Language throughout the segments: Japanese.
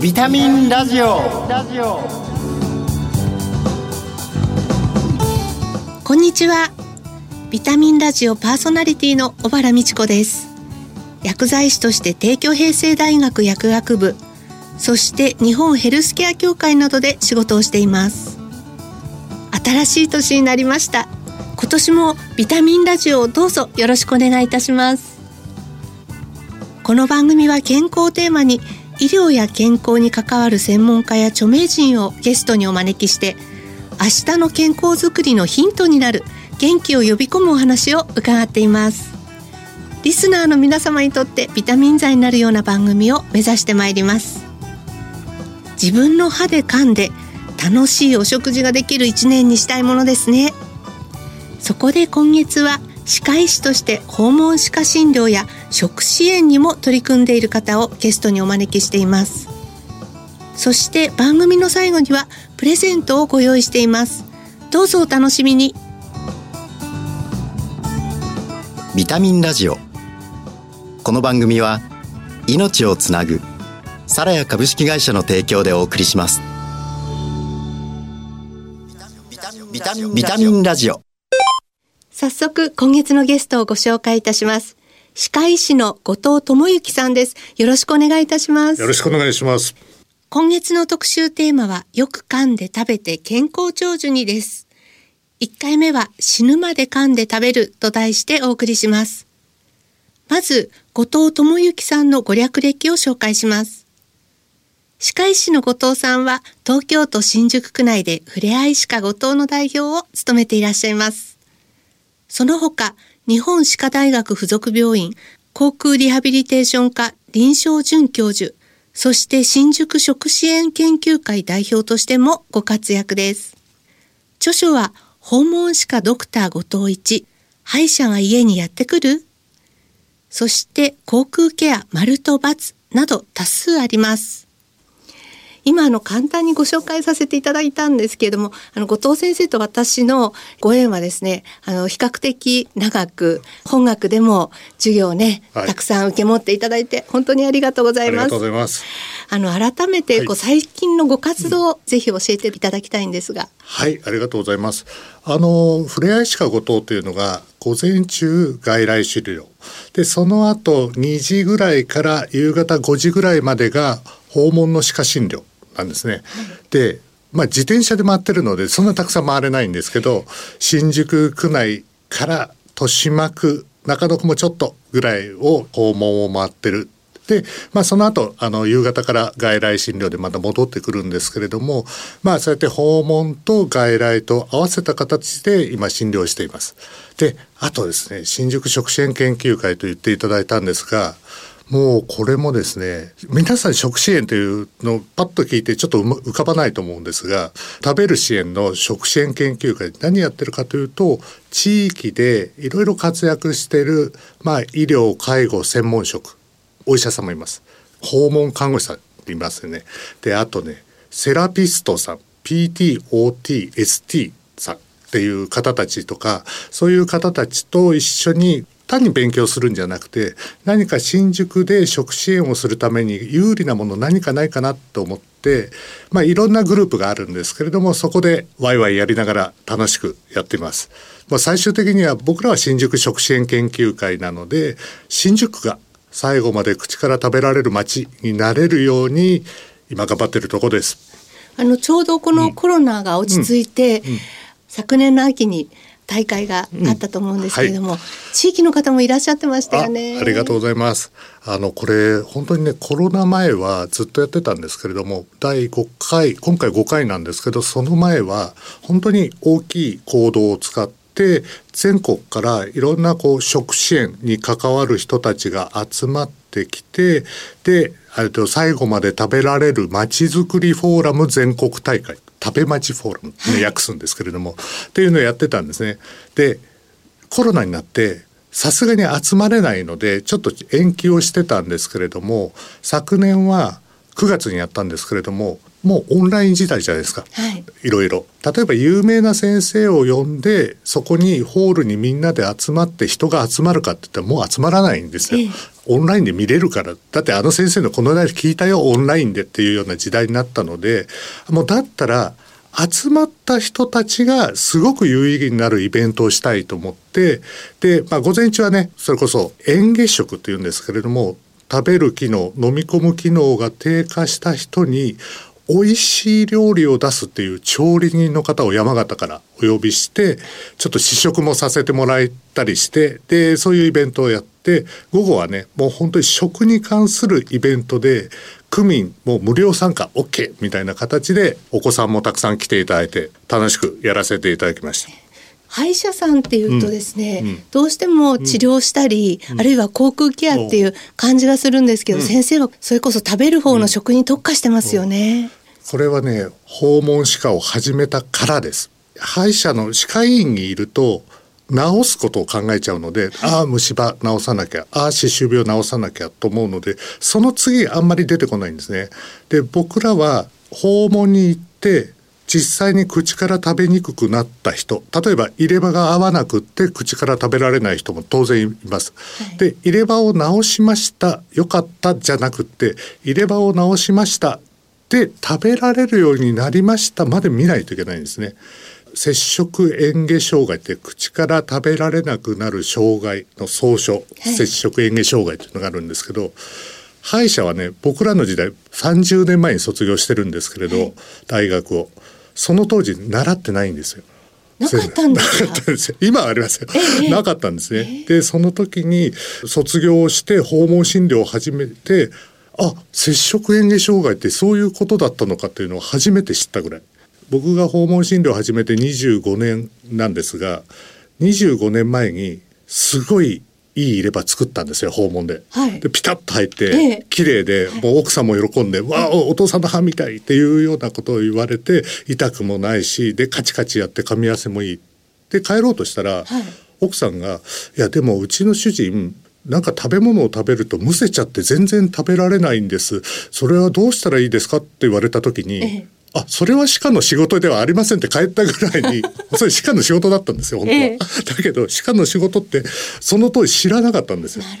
ビタミンラジオ。こんにちは。ビタミンラジオパーソナリティの小原美智子です。薬剤師として帝京平成大学薬学部そして日本ヘルスケア協会などで仕事をしています。新しい年になりました。今年もビタミンラジオをどうぞよろしくお願いいたします。この番組は健康をテーマに医療や健康に関わる専門家や著名人をゲストにお招きして明日の健康づくりのヒントになる元気を呼び込むお話を伺っています。リスナーの皆様にとってビタミン剤になるような番組を目指してまいります。自分の歯で噛んで楽しいお食事ができる一年にしたいものですね。そこで今月は歯科医師として訪問歯科診療や食支援にも取り組んでいる方をゲストにお招きしています。そして番組の最後にはプレゼントをご用意しています。どうぞお楽しみに。ビタミンラジオ。この番組は命をつなぐサラヤ株式会社の提供でお送りします。ビタミンラジオ。早速今月のゲストをご紹介いたします。歯科医師の後藤智之さんです。よろしくお願いいたします。よろしくお願いします。今月の特集テーマはよく噛んで食べて健康長寿にです。1回目は死ぬまで噛んで食べると題してお送りします。まず後藤智之さんのご略歴を紹介します。歯科医師の後藤さんは東京都新宿区内でふれあい歯科後藤の代表を務めていらっしゃいますその他、日本歯科大学附属病院航空リハビリテーション科臨床准教授、そして新宿食支援研究会代表としてもご活躍です。著書は訪問歯科ドクター後藤一、歯医者が家にやってくるそして航空ケア丸と×など多数あります。今あの簡単にご紹介させていただいたんですけれどもあの後藤先生と私のご縁はですねあの比較的長く本学でも授業をね、はい、たくさん受け持っていただいて本当にありがとうございます。ありがとうございます。あの改めてこう、最近のご活動、ぜひ教えていただきたいんですが。はいありがとうございます。あのふれあい歯科後藤というのが午前中外来診療でその後2時ぐらいから夕方5時ぐらいまでが訪問の歯科診療なんですね。でまあ、自転車で回ってるのでそんなたくさん回れないんですけど新宿区内から豊島区中野区もちょっとぐらいを訪問を回ってるで、まあ、その後あの夕方から外来診療でまた戻ってくるんですけれども、まあ、そうやって訪問と外来と合わせた形で今診療しています。であとですね新宿食支援研究会と言っていただいたんですがもうこれもですね皆さん食支援というのをパッと聞いてちょっと浮かばないと思うんですが食べる支援の食支援研究会何やってるかというと地域でいろいろ活躍してる、まあ、医療介護専門職お医者さんもいます。訪問看護師さんいますよね。であとねセラピストさん PTOTST さんっていう方たちとかそういう方たちと一緒に単に勉強するんじゃなくて何か新宿で食支援をするために有利なもの何かないかなと思って、まあ、いろんなグループがあるんですけれどもそこでワイワイやりながら楽しくやっています。まあ、最終的には僕らは新宿食支援研究会なので新宿が最後まで口から食べられる街になれるように今頑張ってるとこです。あのちょうどこのコロナが落ち着いて、うんうん、昨年の秋に大会があったと思うんですけれども、うん。はい、地域の方もいらっしゃってましたよね。ありがとうございます。あのこれ本当にねコロナ前はずっとやってたんですけれども第5回今回5回なんですけどその前は本当に大きい行動を使って全国からいろんなこう食支援に関わる人たちが集まってきてで最後まで食べられるまちづくりフォーラム全国大会食べ町フォーラムの訳すんですけれども、はい、っていうのをやってたんですね。でコロナになってさすがに集まれないのでちょっと延期をしてたんですけれども昨年は9月にやったんですけれどももうオンライン時代じゃないですか、はい、いろいろ。例えば有名な先生を呼んでそこにホールにみんなで集まって人が集まるかって言ったらもう集まらないんですよ、ええ、オンラインで見れるから。だってあの先生のこの話聞いたよ。オンラインでっていうような時代になったので。もうだったら集まった人たちがすごく有意義になるイベントをしたいと思って。で、まあ、午前中はねそれこそ嚥下食っていうんですけれども食べる機能飲み込む機能が低下した人に美味しい料理を出すっていう調理人の方を山形からお呼びしてちょっと試食もさせてもらえたりしてでそういうイベントをやって午後はねもう本当に食に関するイベントで区民も無料参加 OK みたいな形でお子さんもたくさん来ていただいて楽しくやらせていただきました。歯医者さんっていうとですね、うんうん、どうしても治療したり、うん、あるいは口腔ケアっていう感じがするんですけど、先生はそれこそ食べる方の食に特化してますよね。これはね訪問歯科を始めたからです。歯医者の歯科医院にいると治すことを考えちゃうので、ああ虫歯治さなきゃああ歯周病治さなきゃと思うのでその次あんまり出てこないんですね。で僕らは訪問に行って実際に口から食べにくくなった人例えば入れ歯が合わなくって口から食べられない人も当然います。はい、で入れ歯を直しましたよかったじゃなくって入れ歯を直しましたで食べられるようになりましたまで見ないといけないんですね。摂食嚥下障害って口から食べられなくなる障害の総称、はい、摂食嚥下障害というのがあるんですけど歯医者はね僕らの時代30年前に卒業してるんですけれど、はい、大学を。その当時習ってないんですよ。なかったんです 今はありますよ、ええ、なかったんですね。でその時に卒業して訪問診療を始めてあ摂食嚥下障害ってそういうことだったのかっていうのを初めて知ったぐらい。僕が訪問診療を始めて25年なんですが25年前にすごいいい入れ歯作ったんですよ訪問で。はい、でピタッと入って、ええ、綺麗でもう奥さんも喜んで「わあお父さんの歯みたい」っていうようなことを言われて痛くもないしでカチカチやって噛み合わせもいい。で帰ろうとしたら、はい、奥さんが「いやでもうちの主人なんか食べ物を食べるとむせちゃって全然食べられないんですそれはどうしたらいいですか?」って言われた時に。えあそれは歯科の仕事ではありませんって帰ったぐらいに それ歯科の仕事だったんですよ本当は、えだけど歯科の仕事ってその当時知らなかったんですよ。ね、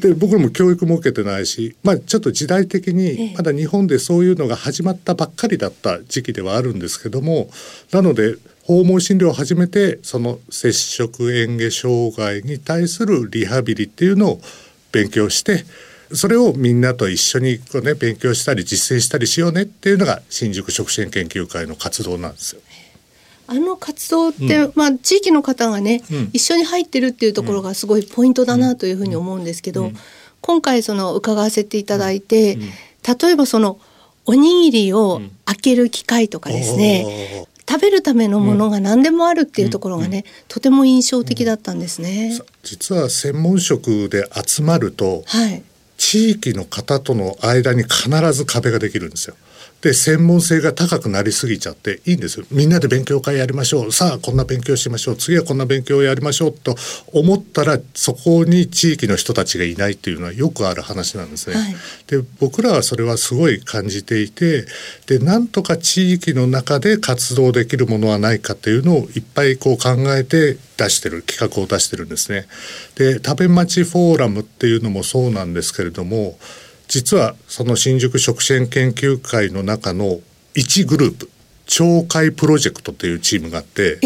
で僕らも教育も受けてないし、まあ、ちょっと時代的にまだ日本でそういうのが始まったばっかりだった時期ではあるんですけどもなので訪問診療を始めてその摂食嚥下障害に対するリハビリっていうのを勉強してそれをみんなと一緒にこう、ね、勉強したり実践したりしようねっていうのが新宿食支援研究会の活動なんですよ。あの活動って、うん、まあ、地域の方がね、うん、一緒に入ってるっていうところがすごいポイントだなというふうに思うんですけど、うん、今回その伺わせていただいて、例えばそのおにぎりを開ける機会とかですね、食べるためのものが何でもあるっていうところがね、とても印象的だったんですね。実は専門職で集まると、はい、地域の方との間に必ず壁ができるんですよ。で専門性が高くなりすぎちゃっていいんですよみんなで勉強会やりましょうさあこんな勉強しましょう次はこんな勉強をやりましょうと思ったらそこに地域の人たちがいないっていうのはよくある話なんですね。はい、で僕らはそれはすごい感じていてでなんとか地域の中で活動できるものはないかっていうのをいっぱいこう考えて出してる企画を出してるんですね。で食べ町フォーラムっていうのもそうなんですけれども実はその新宿食支援研究会の中の1グループ町会プロジェクトっていうチームがあって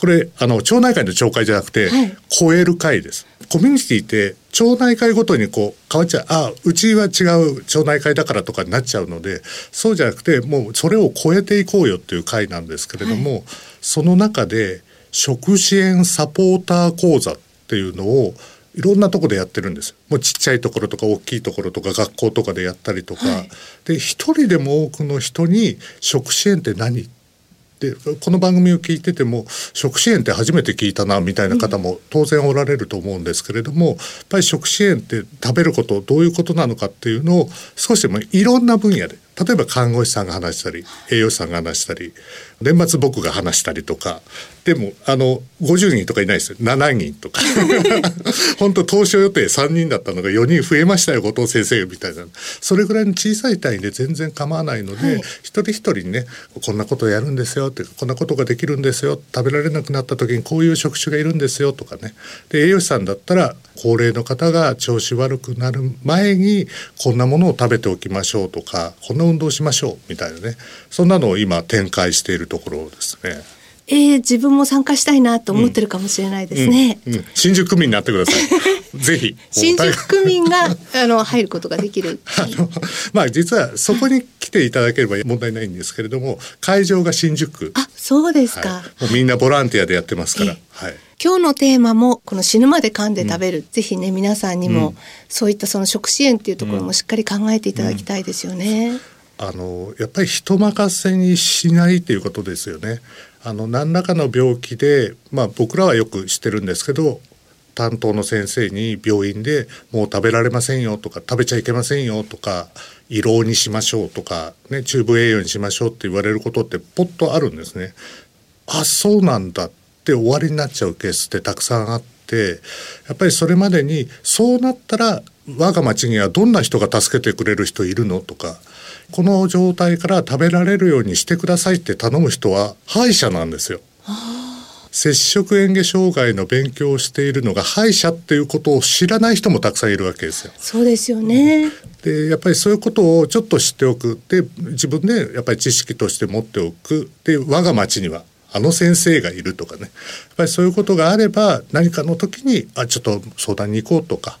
これあの町内会の町会じゃなくて、はい、超える会です。コミュニティって町内会ごとにこう変わっちゃう。あうちは違う町内会だからとかになっちゃうのでそうじゃなくてもうそれを超えていこうよっていう会なんですけれども、はい、その中で食支援サポーター講座っていうのをいろんなとこでやってるんです。もうちっちゃいところとか大きいところとか学校とかでやったりとか、はい、で一人でも多くの人に食支援って何？でこの番組を聞いてても食支援って初めて聞いたなみたいな方も当然おられると思うんですけれども、やっぱり食支援って食べることどういうことなのかっていうのを少しでもいろんな分野で例えば看護師さんが話したり栄養士さんが話したり年末僕が話したりとか。でもあの50人とかいないですよ。7人とか。本当当初予定3人だったのが4人増えましたよ後藤先生みたいな。それぐらいの小さい単位で全然構わないので、はい、一人一人にねこんなことをやるんですよってこんなことができるんですよ食べられなくなった時にこういう職種がいるんですよとかね。で栄養士さんだったら高齢の方が調子悪くなる前にこんなものを食べておきましょうとかこんな運動しましょうみたいなねそんなのを今展開しているところですね。えー、自分も参加したいなと思ってるかもしれないですね。うんうんうん、新宿区民になってください。ぜひ。新宿区民が あの入ることができる。あのまあ実はそこに来ていただければ問題ないんですけれども、会場が新宿区。あ、そうですか。はい、もうみんなボランティアでやってますから。はい。今日のテーマもこの死ぬまで噛んで食べる、うん、ぜひね皆さんにも、そういったその食支援っていうところもしっかり考えていただきたいですよね。あのやっぱり人任せにしないということですよね。あの何らかの病気で、まあ、僕らはよく知ってるんですけど担当の先生に病院でもう食べられませんよとか食べちゃいけませんよとか胃ろうにしましょうとか、ね、チューブ栄養にしましょうって言われることってポッとあるんですね。あそうなんだって終わりになっちゃうケースってたくさんあってやっぱりそれまでにそうなったら我が町にはどんな人が助けてくれる人いるのとかこの状態から食べられるようにしてくださいって頼む人は歯医者なんですよ。摂食嚥下障害の勉強をしているのが歯医者っていうことを知らない人もたくさんいるわけですよ。そうですよね。でやっぱりそういうことをちょっと知っておくで自分でやっぱり知識として持っておくで我が町にはあの先生がいるとかね。やっぱりそういうことがあれば何かの時にあちょっと相談に行こうとか。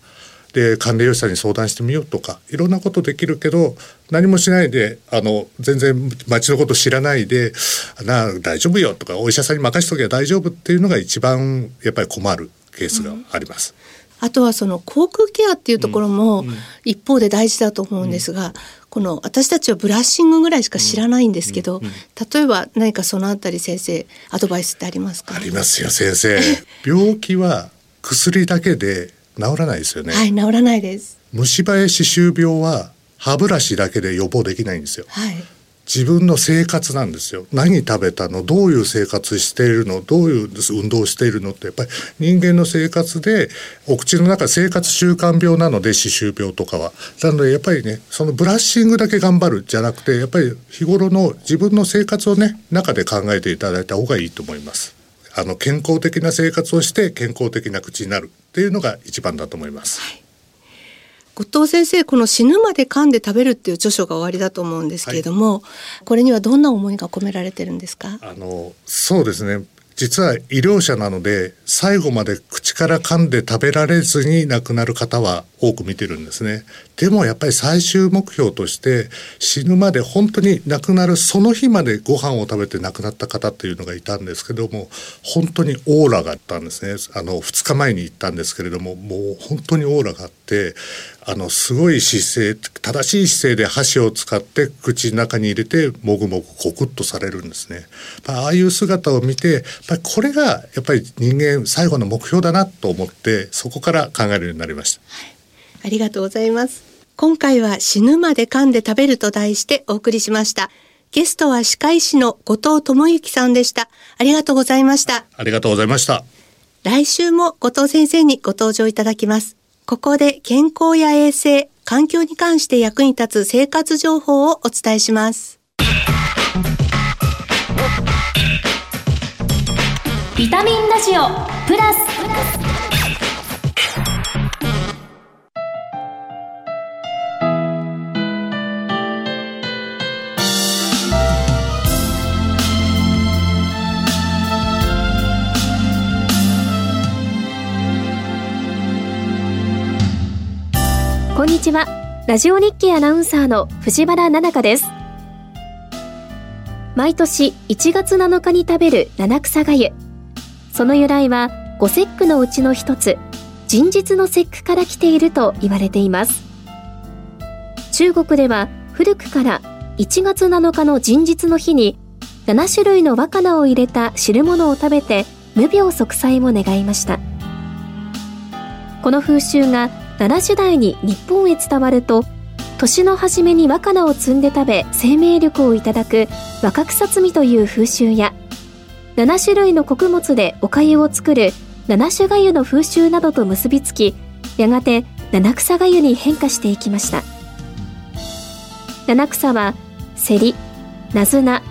で管理栄養士さんに相談してみようとか。いろんなことできるけど何もしないであの全然町のこと知らないで「な大丈夫よ」とか「お医者さんに任しときゃ大丈夫」っていうのが一番やっぱり困るケースがあります。うん、あとはその口腔ケアっていうところも一方で大事だと思うんですが、うん、この私たちはブラッシングぐらいしか知らないんですけど、例えば何かそのあたり先生アドバイスってありますか？ありますよ先生。病気は薬だけで治らないですよね。はい治らないです。虫歯や歯周病は歯ブラシだけで予防できないんですよ、はい、自分の生活なんですよ。何食べたの？どういう生活しているの？どういう運動しているのってやっぱり人間の生活でお口の中生活習慣病なので歯周病とかは。なのでやっぱりねそのブラッシングだけ頑張るじゃなくてやっぱり日頃の自分の生活をね中で考えていただいた方がいいと思います。あの健康的な生活をして健康的な口になるっていうのが一番だと思います。はい。後藤先生この死ぬまで噛んで食べるっていう著書が終わりだと思うんですけれども、はい、これにはどんな思いが込められてるんですか？あのそうですね。実は医療者なので最後まで口から噛んで食べられずに亡くなる方は多く見てるんですね。でもやっぱり最終目標として死ぬまで本当に亡くなるその日までご飯を食べて亡くなった方っていうのがいたんですけども本当にオーラがあったんですね。あの2日前に行ったんですけれどももう本当にオーラがあってあのすごい姿勢正しい姿勢で箸を使って口の中に入れてもぐもぐコクッとされるんですね。ああいう姿を見てこれがやっぱり人間最後の目標だなと思ってそこから考えるようになりました。はい、ありがとうございます。今回は死ぬまで噛んで食べると題してお送りしました。ゲストは歯科医師の後藤智之さんでした。ありがとうございました。ありがとうございました。来週も後藤先生にご登場いただきます。ここで健康や衛生、環境に関して役に立つ生活情報をお伝えします。ビタミンラジオプラスちは。ラジオ日経アナウンサーの藤原奈々香です。毎年1月7日に食べる七草がゆ。その由来は五節句のうちの一つ、人日の節句から来ていると言われています。中国では古くから1月7日の人日の日に7種類の和歌を入れた汁物を食べて無病息災を願いました。この風習が奈良時代に日本へ伝わると年の初めに若菜を摘んで食べ生命力をいただく若草摘みという風習や7種類の穀物でお粥を作る七種がゆの風習などと結びつきやがて七草がゆに変化していきました。七草はセリ、ナズナ、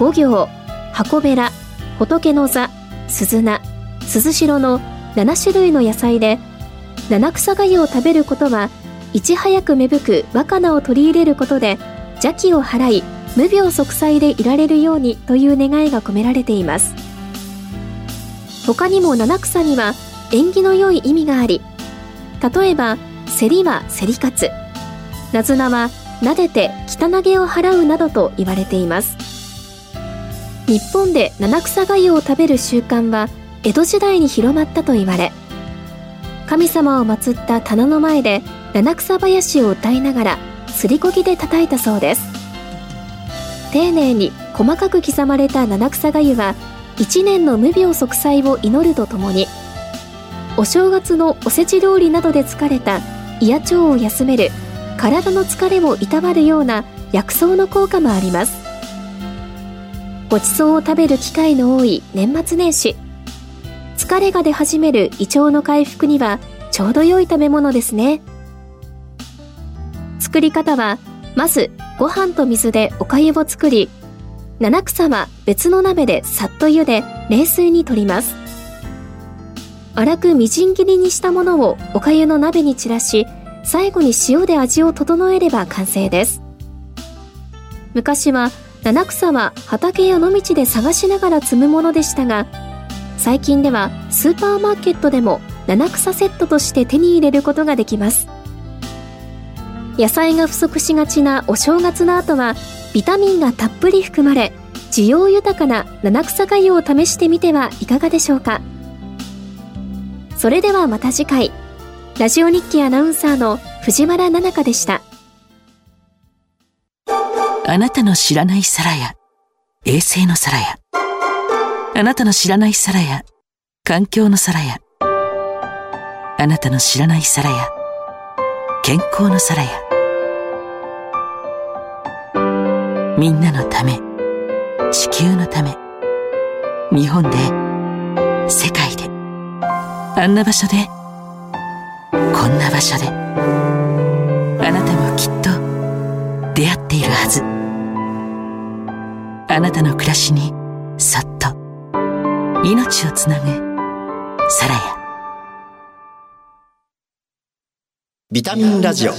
五行、箱べら、仏の座、鈴菜、鈴代の7種類の野菜で七草がゆを食べることはいち早く芽吹く若菜を取り入れることで邪気を払い無病息災でいられるようにという願いが込められています。他にも七草には縁起の良い意味があり例えば競りは競り勝つ。なずなは撫でて汚げを払うなどと言われています。日本で七草がゆを食べる習慣は江戸時代に広まったと言われ神様を祀った棚の前で七草林を歌いながらすりこぎで叩いたそうです。丁寧に細かく刻まれた七草がゆは一年の無病息災を祈るとともにお正月のおせち料理などで疲れた胃や腸を休める体の疲れをいたわるような薬草の効果もあります。ごちそうを食べる機会の多い年末年始疲れが出始める胃腸の回復にはちょうど良い食べ物ですね。作り方はまずご飯と水でおかゆを作り七草は別の鍋でさっと茹で冷水に取ります。粗くみじん切りにしたものをおかゆの鍋に散らし最後に塩で味を整えれば完成です。昔は七草は畑や野道で探しながら摘むものでしたが最近ではスーパーマーケットでも七草セットとして手に入れることができます。野菜が不足しがちなお正月の後はビタミンがたっぷり含まれ需要豊かな七草がゆを試してみてはいかがでしょうか。それではまた次回。ラジオ日記アナウンサーの藤原奈々香でした。あなたの知らない皿や衛星の皿やあなたの知らない皿や環境の皿やあなたの知らない皿や健康の皿やみんなのため。地球のため。日本で。世界で。あんな場所で。こんな場所で。あなたもきっと。出会っているはず。あなたの暮らしにそっと命をつなぐ。サラヤビタミンラジオ。後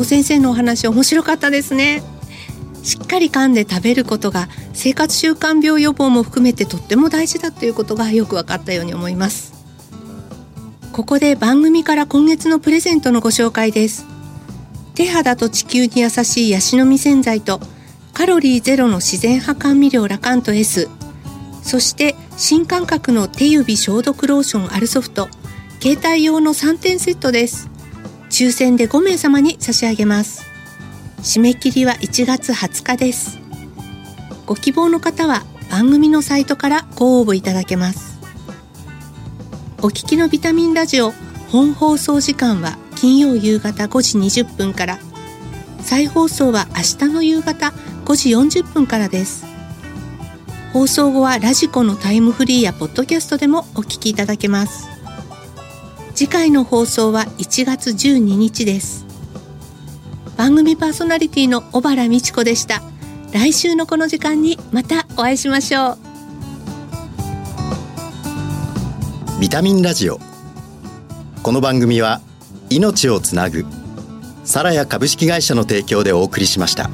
藤先生のお話面白かったですね。しっかり噛んで食べることが生活習慣病予防も含めてとっても大事だということがよく分かったように思います。ここで番組から今月のプレゼントのご紹介です。手肌と地球に優しいヤシの実洗剤とカロリーゼロの自然派甘味料ラカント S そして新感覚の手指消毒ローションアルソフト。携帯用の3点セットです。抽選で5名様に差し上げます。締め切りは1月20日です。ご希望の方は番組のサイトからご応募いただけます。お聞きのビタミンラジオ本放送時間は金曜夕方5時20分から。再放送は明日の夕方5時40分からです。放送後はラジコのタイムフリーやポッドキャストでもお聞きいただけます。次回の放送は1月12日です。番組パーソナリティの小原美智子でした。来週のこの時間にまたお会いしましょう。ビタミンラジオ。この番組は命をつなぐサラヤ株式会社の提供でお送りしました。